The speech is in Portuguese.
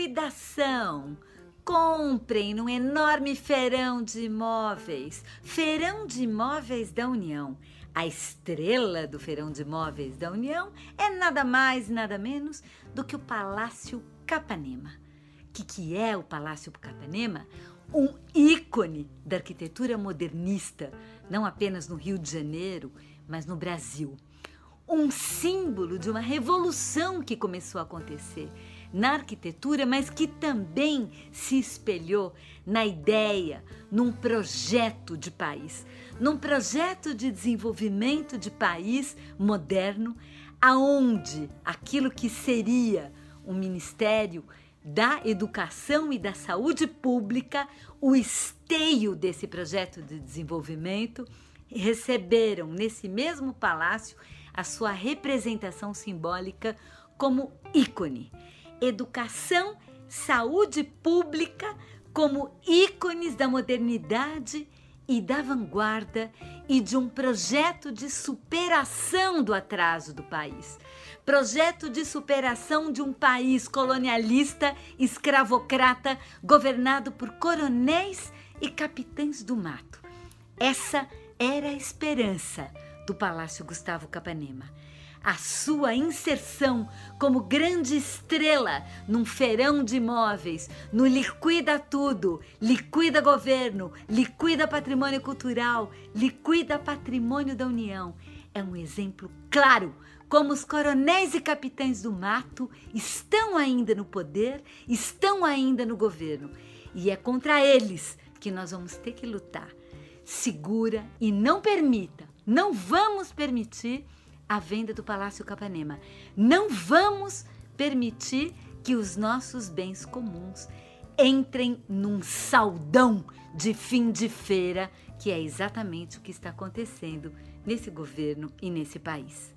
liquidação. Comprem num enorme feirão de imóveis, Feirão de Imóveis da União. A estrela do Feirão de Imóveis da União é nada mais nada menos do que o Palácio Capanema. O que, que é o Palácio Capanema? Um ícone da arquitetura modernista, não apenas no Rio de Janeiro, mas no Brasil. Um símbolo de uma revolução que começou a acontecer na arquitetura, mas que também se espelhou na ideia, num projeto de país, num projeto de desenvolvimento de país moderno, aonde aquilo que seria um ministério da educação e da saúde pública, o esteio desse projeto de desenvolvimento, receberam nesse mesmo palácio a sua representação simbólica como ícone educação, saúde pública como ícones da modernidade e da vanguarda e de um projeto de superação do atraso do país. Projeto de superação de um país colonialista, escravocrata, governado por coronéis e capitães do mato. Essa era a esperança do Palácio Gustavo Capanema a sua inserção como grande estrela num feirão de imóveis, no liquida tudo, liquida governo, liquida patrimônio cultural, liquida patrimônio da União. É um exemplo claro como os coronéis e capitães do mato estão ainda no poder, estão ainda no governo. E é contra eles que nós vamos ter que lutar. Segura e não permita, não vamos permitir a venda do Palácio Capanema. Não vamos permitir que os nossos bens comuns entrem num saldão de fim de feira, que é exatamente o que está acontecendo nesse governo e nesse país.